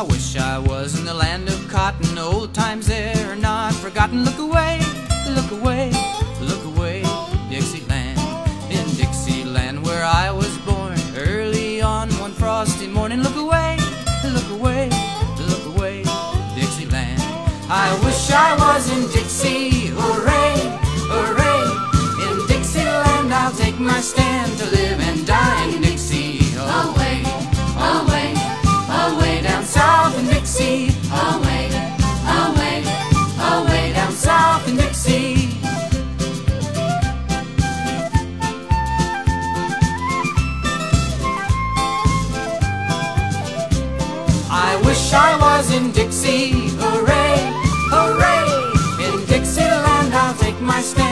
I wish I was in the land of cotton. Old times there are not forgotten. Look away, look away, look away, Dixieland. In Dixieland, where I was born, early on one frosty morning. Look away, look away, look away, Dixieland. I wish I was in Dixie, hooray, hooray. In Dixieland, I'll take my stand to live in Dixie. Hooray, hooray. In Dixieland, I'll take my stand.